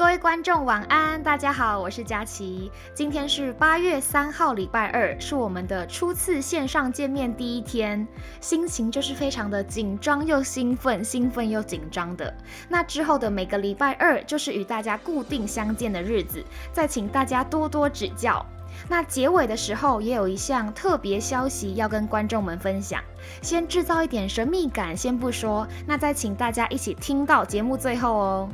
各位观众晚安，大家好，我是佳琪。今天是八月三号，礼拜二，是我们的初次线上见面第一天，心情就是非常的紧张又兴奋，兴奋又紧张的。那之后的每个礼拜二，就是与大家固定相见的日子，再请大家多多指教。那结尾的时候，也有一项特别消息要跟观众们分享，先制造一点神秘感，先不说，那再请大家一起听到节目最后哦。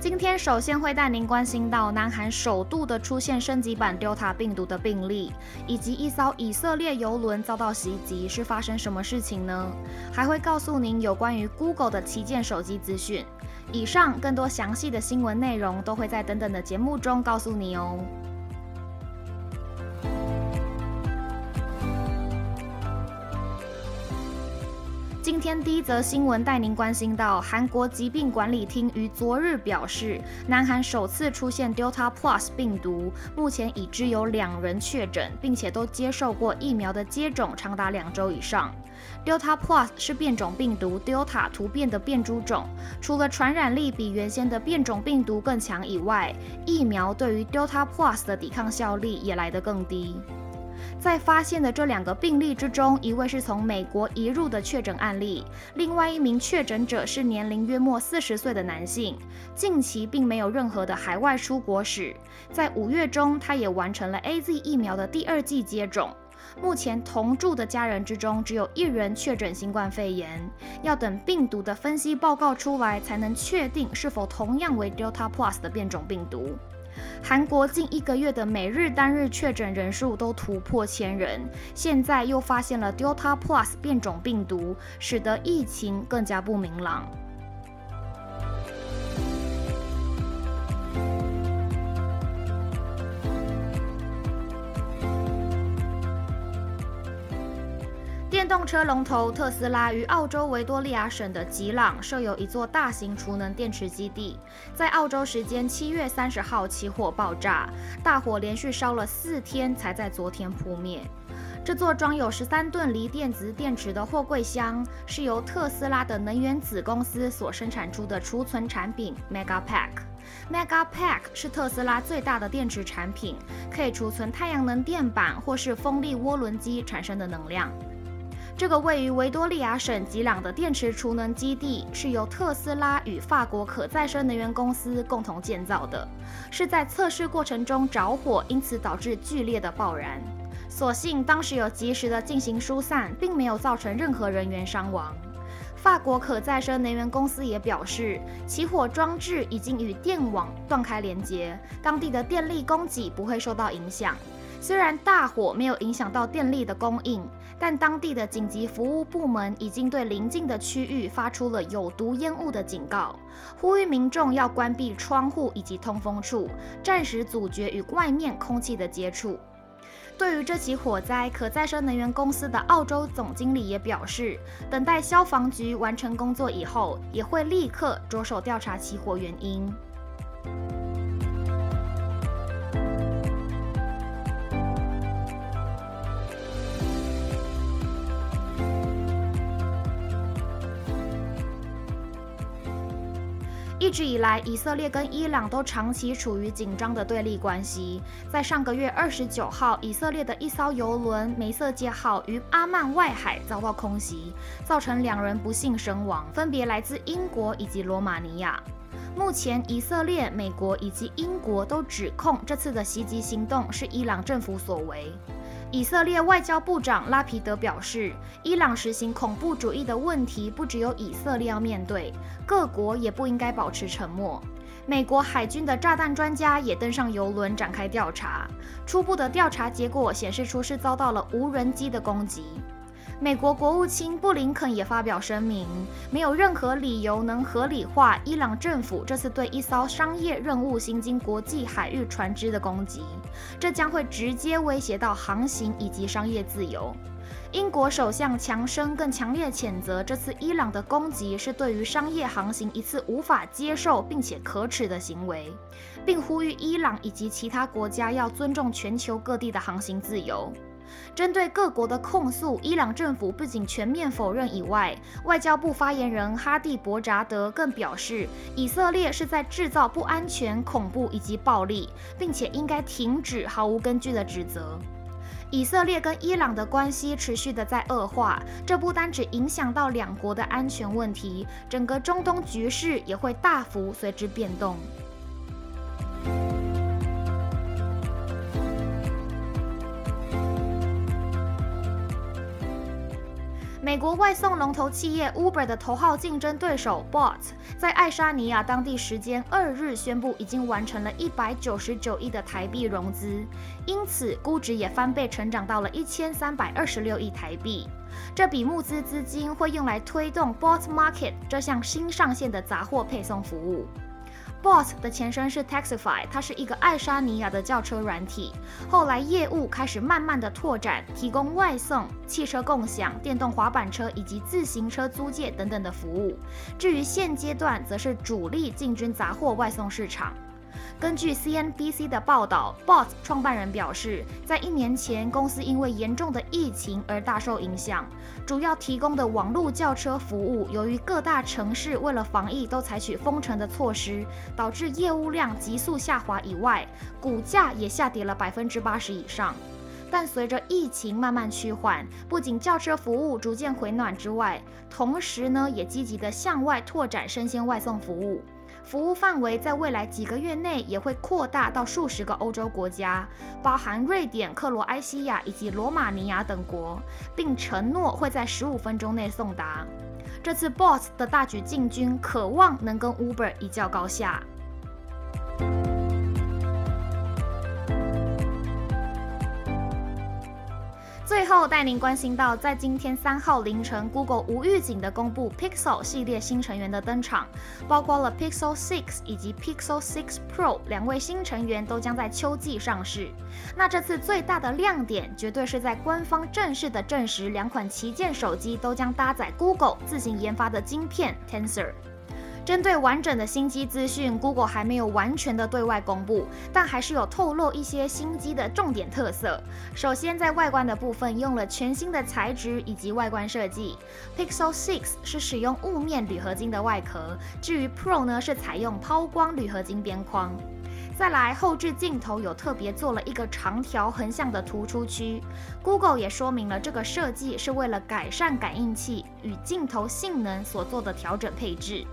今天首先会带您关心到南韩首度的出现升级版 Delta 病毒的病例，以及一艘以色列游轮遭到袭击是发生什么事情呢？还会告诉您有关于 Google 的旗舰手机资讯。以上更多详细的新闻内容都会在等等的节目中告诉你哦。今天第一则新闻带您关心到，韩国疾病管理厅于昨日表示，南韩首次出现 Delta Plus 病毒，目前已知有两人确诊，并且都接受过疫苗的接种长达两周以上。Delta Plus 是变种病毒 Delta 突变的变株种，除了传染力比原先的变种病毒更强以外，疫苗对于 Delta Plus 的抵抗效力也来得更低。在发现的这两个病例之中，一位是从美国移入的确诊案例，另外一名确诊者是年龄约莫四十岁的男性，近期并没有任何的海外出国史。在五月中，他也完成了 A Z 疫苗的第二剂接种。目前同住的家人之中，只有一人确诊新冠肺炎，要等病毒的分析报告出来，才能确定是否同样为 Delta Plus 的变种病毒。韩国近一个月的每日单日确诊人数都突破千人，现在又发现了 Delta Plus 变种病毒，使得疫情更加不明朗。动车龙头特斯拉于澳洲维多利亚省的吉朗设有一座大型储能电池基地，在澳洲时间七月三十号起火爆炸，大火连续烧了四天才在昨天扑灭。这座装有十三吨锂电子电池的货柜箱是由特斯拉的能源子公司所生产出的储存产品 Megapack。Megapack 是特斯拉最大的电池产品，可以储存太阳能电板或是风力涡轮机产生的能量。这个位于维多利亚省吉朗的电池储能基地是由特斯拉与法国可再生能源公司共同建造的，是在测试过程中着火，因此导致剧烈的爆燃。所幸当时有及时的进行疏散，并没有造成任何人员伤亡。法国可再生能源公司也表示，起火装置已经与电网断开连接，当地的电力供给不会受到影响。虽然大火没有影响到电力的供应，但当地的紧急服务部门已经对邻近的区域发出了有毒烟雾的警告，呼吁民众要关闭窗户以及通风处，暂时阻绝与外面空气的接触。对于这起火灾，可再生能源公司的澳洲总经理也表示，等待消防局完成工作以后，也会立刻着手调查起火原因。一直以来，以色列跟伊朗都长期处于紧张的对立关系。在上个月二十九号，以色列的一艘游轮“梅瑟界号”于阿曼外海遭到空袭，造成两人不幸身亡，分别来自英国以及罗马尼亚。目前，以色列、美国以及英国都指控这次的袭击行动是伊朗政府所为。以色列外交部长拉皮德表示，伊朗实行恐怖主义的问题不只有以色列要面对，各国也不应该保持沉默。美国海军的炸弹专家也登上游轮展开调查，初步的调查结果显示出是遭到了无人机的攻击。美国国务卿布林肯也发表声明，没有任何理由能合理化伊朗政府这次对一艘商业任务行经国际海域船只的攻击，这将会直接威胁到航行以及商业自由。英国首相强生更强烈谴责这次伊朗的攻击是对于商业航行一次无法接受并且可耻的行为，并呼吁伊朗以及其他国家要尊重全球各地的航行自由。针对各国的控诉，伊朗政府不仅全面否认以外，外交部发言人哈蒂博扎德更表示，以色列是在制造不安全、恐怖以及暴力，并且应该停止毫无根据的指责。以色列跟伊朗的关系持续的在恶化，这不单只影响到两国的安全问题，整个中东局势也会大幅随之变动。美国外送龙头企业 Uber 的头号竞争对手 Bolt 在爱沙尼亚当地时间二日宣布，已经完成了一百九十九亿的台币融资，因此估值也翻倍成长到了一千三百二十六亿台币。这笔募资资金会用来推动 b o t Market 这项新上线的杂货配送服务。Bolt 的前身是 Taxify，它是一个爱沙尼亚的轿车软体。后来业务开始慢慢的拓展，提供外送、汽车共享、电动滑板车以及自行车租借等等的服务。至于现阶段，则是主力进军杂货外送市场。根据 CNBC 的报道，Bolt 创办人表示，在一年前，公司因为严重的疫情而大受影响。主要提供的网络轿车服务，由于各大城市为了防疫都采取封城的措施，导致业务量急速下滑。以外，股价也下跌了百分之八十以上。但随着疫情慢慢趋缓，不仅轿车服务逐渐回暖之外，同时呢，也积极的向外拓展生鲜外送服务。服务范围在未来几个月内也会扩大到数十个欧洲国家，包含瑞典、克罗埃西亚以及罗马尼亚等国，并承诺会在十五分钟内送达。这次 Boss 的大举进军，渴望能跟 Uber 一较高下。后带您关心到，在今天三号凌晨，Google 无预警的公布 Pixel 系列新成员的登场，包括了 Pixel 6以及 Pixel 6 Pro 两位新成员都将在秋季上市。那这次最大的亮点，绝对是在官方正式的证实，两款旗舰手机都将搭载 Google 自行研发的晶片 Tensor。针对完整的新机资讯，Google 还没有完全的对外公布，但还是有透露一些新机的重点特色。首先，在外观的部分用了全新的材质以及外观设计，Pixel 6是使用雾面铝合金的外壳，至于 Pro 呢是采用抛光铝合金边框。再来，后置镜头有特别做了一个长条横向的突出区，Google 也说明了这个设计是为了改善感应器与镜头性能所做的调整配置。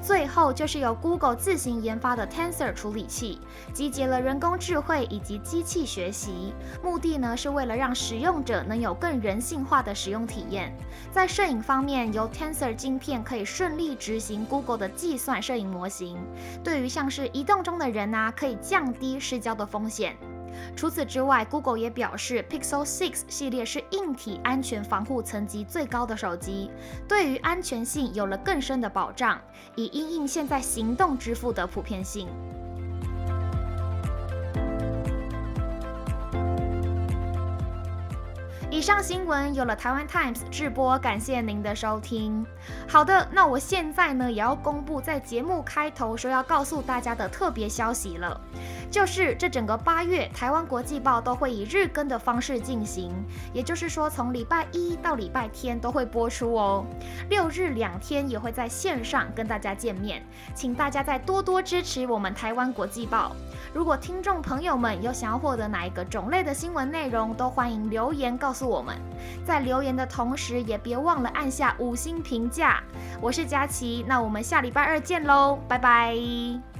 最后就是由 Google 自行研发的 Tensor 处理器，集结了人工智慧以及机器学习，目的呢是为了让使用者能有更人性化的使用体验。在摄影方面，由 Tensor 晶片可以顺利执行 Google 的计算摄影模型，对于像是移动中的人啊，可以降低失焦的风险。除此之外，Google 也表示，Pixel 6系列是硬体安全防护层级最高的手机，对于安全性有了更深的保障，以应应现在行动支付的普遍性。以上新闻有了台湾 Times 直播，感谢您的收听。好的，那我现在呢也要公布在节目开头说要告诉大家的特别消息了。就是这整个八月，台湾国际报都会以日更的方式进行，也就是说从礼拜一到礼拜天都会播出哦，六日两天也会在线上跟大家见面，请大家再多多支持我们台湾国际报。如果听众朋友们有想要获得哪一个种类的新闻内容，都欢迎留言告诉我们。在留言的同时，也别忘了按下五星评价。我是佳琪，那我们下礼拜二见喽，拜拜。